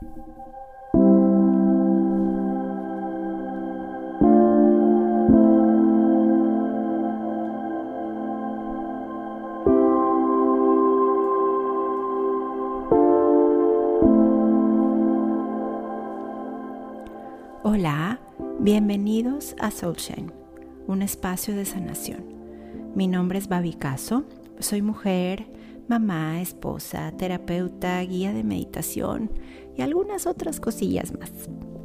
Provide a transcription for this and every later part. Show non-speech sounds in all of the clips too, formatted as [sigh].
Hola, bienvenidos a Soulshine, un espacio de sanación. Mi nombre es Babi Caso, soy mujer, mamá, esposa, terapeuta, guía de meditación y algunas otras cosillas más.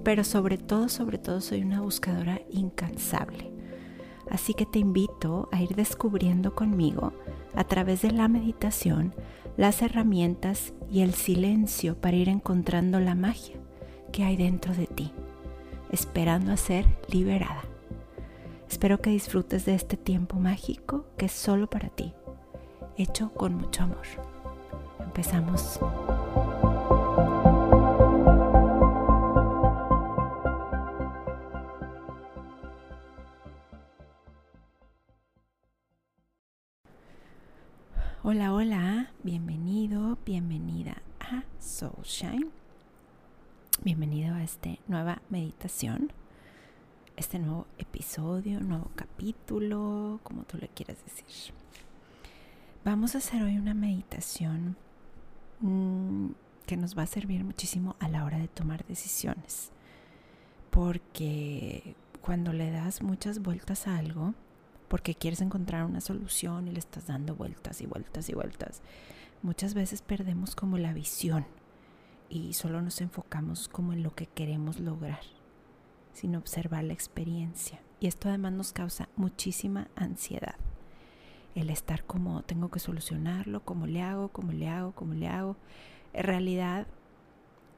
Pero sobre todo, sobre todo soy una buscadora incansable. Así que te invito a ir descubriendo conmigo, a través de la meditación, las herramientas y el silencio para ir encontrando la magia que hay dentro de ti esperando a ser liberada. Espero que disfrutes de este tiempo mágico que es solo para ti, hecho con mucho amor. Empezamos. Hola, hola, bienvenido, bienvenida a Soulshine Bienvenido a esta nueva meditación, este nuevo episodio, nuevo capítulo, como tú le quieras decir. Vamos a hacer hoy una meditación mm, que nos va a servir muchísimo a la hora de tomar decisiones, porque cuando le das muchas vueltas a algo, porque quieres encontrar una solución y le estás dando vueltas y vueltas y vueltas, muchas veces perdemos como la visión y solo nos enfocamos como en lo que queremos lograr, sin observar la experiencia. Y esto además nos causa muchísima ansiedad. El estar como tengo que solucionarlo, cómo le hago, cómo le hago, cómo le hago. En realidad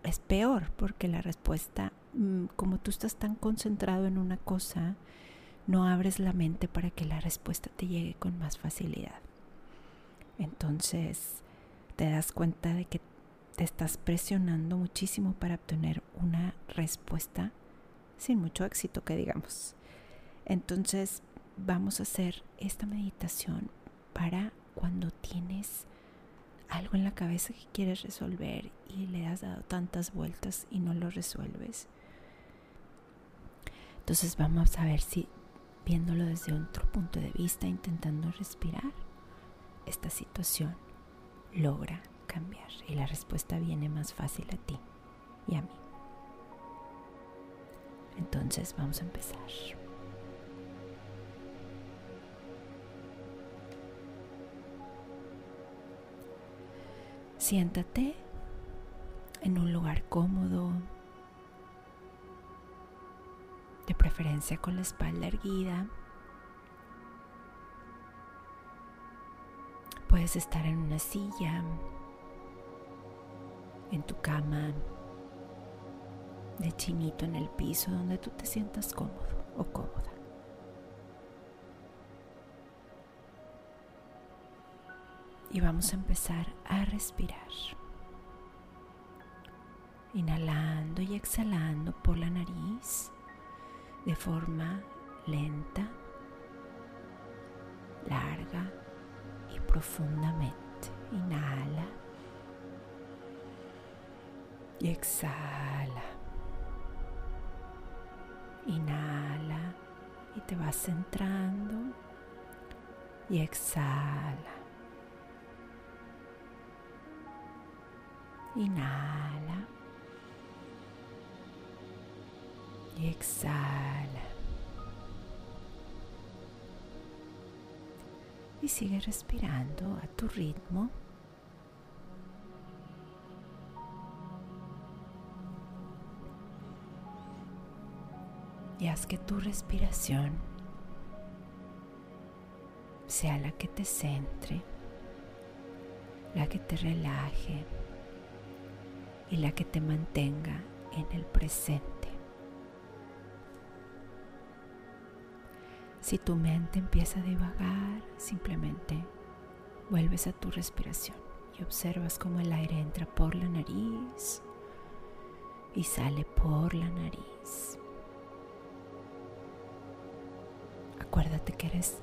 es peor porque la respuesta, mm, como tú estás tan concentrado en una cosa, no abres la mente para que la respuesta te llegue con más facilidad. Entonces te das cuenta de que te estás presionando muchísimo para obtener una respuesta sin mucho éxito, que digamos. Entonces, vamos a hacer esta meditación para cuando tienes algo en la cabeza que quieres resolver y le has dado tantas vueltas y no lo resuelves. Entonces vamos a ver si viéndolo desde otro punto de vista, intentando respirar, esta situación logra cambiar y la respuesta viene más fácil a ti y a mí. Entonces vamos a empezar. Siéntate en un lugar cómodo, de preferencia con la espalda erguida. Puedes estar en una silla en tu cama, de chinito en el piso, donde tú te sientas cómodo o cómoda. Y vamos a empezar a respirar. Inhalando y exhalando por la nariz de forma lenta, larga y profundamente. Inhala y exhala. Inhala y te vas centrando y exhala. Inhala y exhala. Y sigue respirando a tu ritmo. y haz que tu respiración sea la que te centre, la que te relaje y la que te mantenga en el presente. Si tu mente empieza a divagar, simplemente vuelves a tu respiración y observas cómo el aire entra por la nariz y sale por la nariz. Acuérdate que eres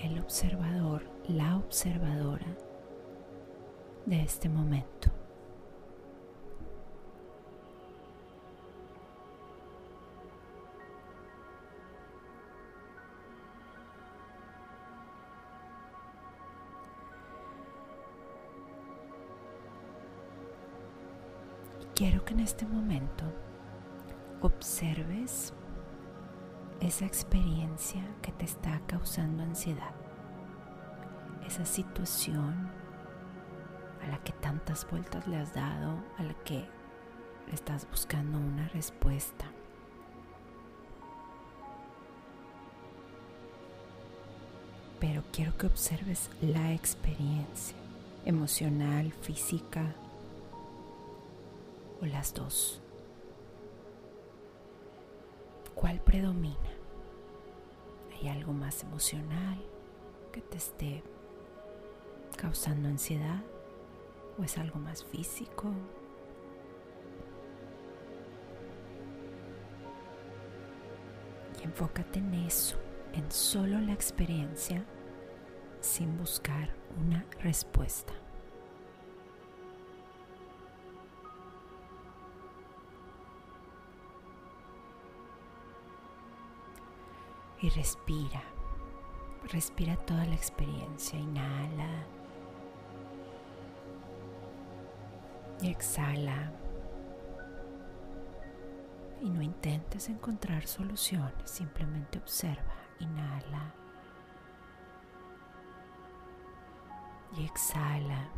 el observador, la observadora de este momento. Quiero que en este momento observes esa experiencia que te está causando ansiedad, esa situación a la que tantas vueltas le has dado, a la que estás buscando una respuesta. Pero quiero que observes la experiencia emocional, física o las dos. ¿Cuál predomina? ¿Hay algo más emocional que te esté causando ansiedad? ¿O es algo más físico? Y enfócate en eso, en solo la experiencia, sin buscar una respuesta. Y respira. Respira toda la experiencia. Inhala. Y exhala. Y no intentes encontrar soluciones, simplemente observa. Inhala. Y exhala.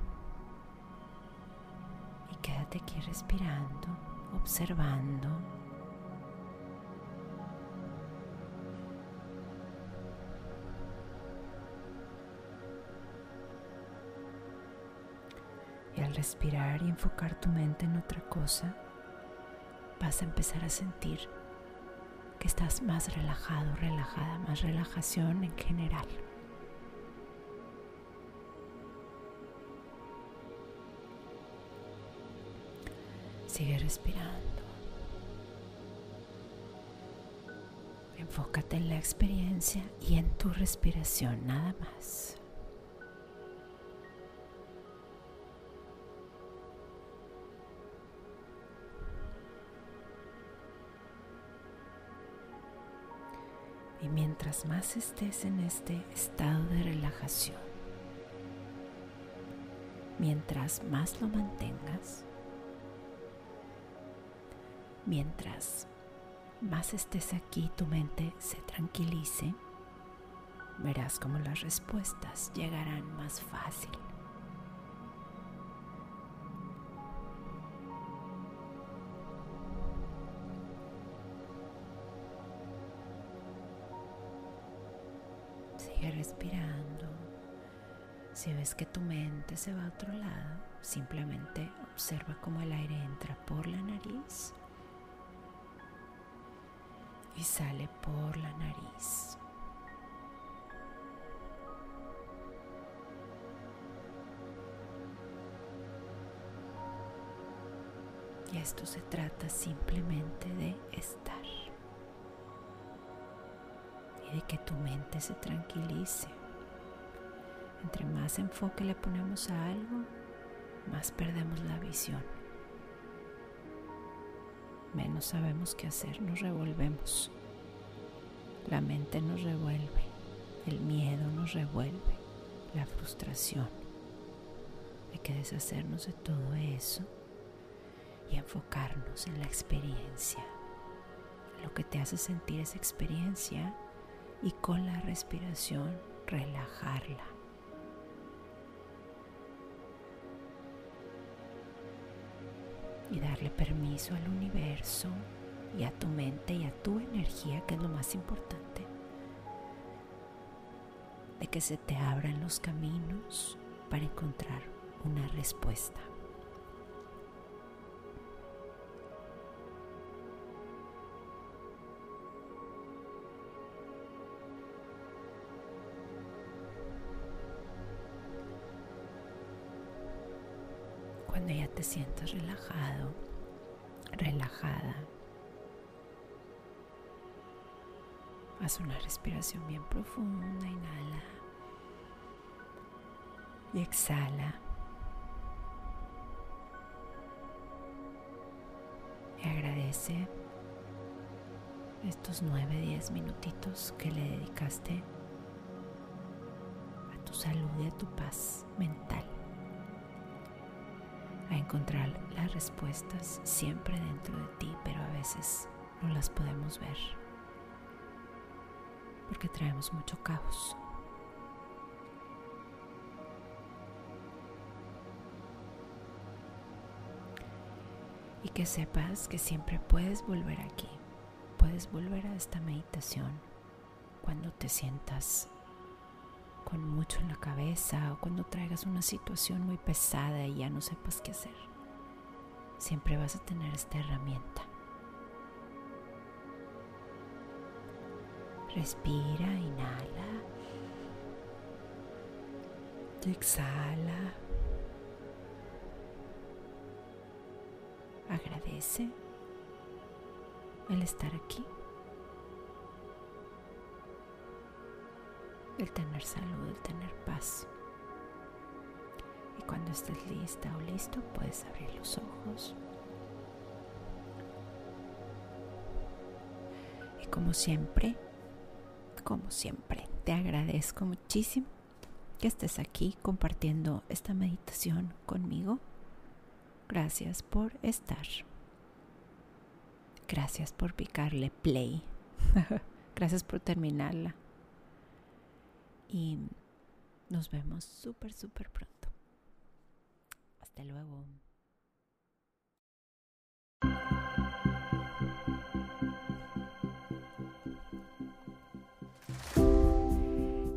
Y quédate aquí respirando, observando. Respirar y enfocar tu mente en otra cosa, vas a empezar a sentir que estás más relajado, relajada, más relajación en general. Sigue respirando. Enfócate en la experiencia y en tu respiración, nada más. Y mientras más estés en este estado de relajación, mientras más lo mantengas, mientras más estés aquí, tu mente se tranquilice, verás como las respuestas llegarán más fácil. Respirando. Si ves que tu mente se va a otro lado, simplemente observa cómo el aire entra por la nariz y sale por la nariz. Y esto se trata simplemente de estar de que tu mente se tranquilice. Entre más enfoque le ponemos a algo, más perdemos la visión. Menos sabemos qué hacer, nos revolvemos. La mente nos revuelve, el miedo nos revuelve, la frustración. Hay que deshacernos de todo eso y enfocarnos en la experiencia. Lo que te hace sentir esa experiencia y con la respiración relajarla. Y darle permiso al universo y a tu mente y a tu energía, que es lo más importante, de que se te abran los caminos para encontrar una respuesta. Te sientas relajado, relajada, haz una respiración bien profunda, inhala y exhala. Y agradece estos 9-10 minutitos que le dedicaste a tu salud y a tu paz mental a encontrar las respuestas siempre dentro de ti, pero a veces no las podemos ver porque traemos mucho caos. Y que sepas que siempre puedes volver aquí, puedes volver a esta meditación cuando te sientas con mucho en la cabeza o cuando traigas una situación muy pesada y ya no sepas qué hacer. Siempre vas a tener esta herramienta. Respira, inhala. Exhala. Agradece el estar aquí. El tener salud, el tener paz. Y cuando estés lista o listo, puedes abrir los ojos. Y como siempre, como siempre, te agradezco muchísimo que estés aquí compartiendo esta meditación conmigo. Gracias por estar. Gracias por picarle play. [laughs] Gracias por terminarla. Y nos vemos súper, súper pronto. Hasta luego.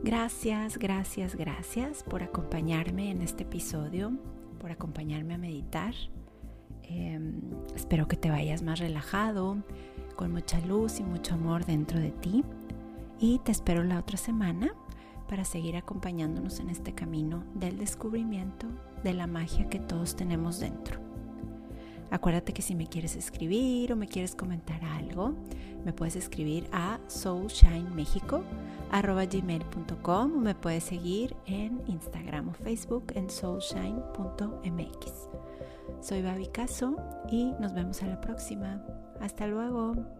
Gracias, gracias, gracias por acompañarme en este episodio, por acompañarme a meditar. Em, espero que te vayas más relajado, con mucha luz y mucho amor dentro de ti. Y te espero la otra semana para seguir acompañándonos en este camino del descubrimiento de la magia que todos tenemos dentro. Acuérdate que si me quieres escribir o me quieres comentar algo, me puedes escribir a soulshinemexico.com o me puedes seguir en Instagram o Facebook en soulshine.mx. Soy Babi Caso y nos vemos a la próxima. Hasta luego.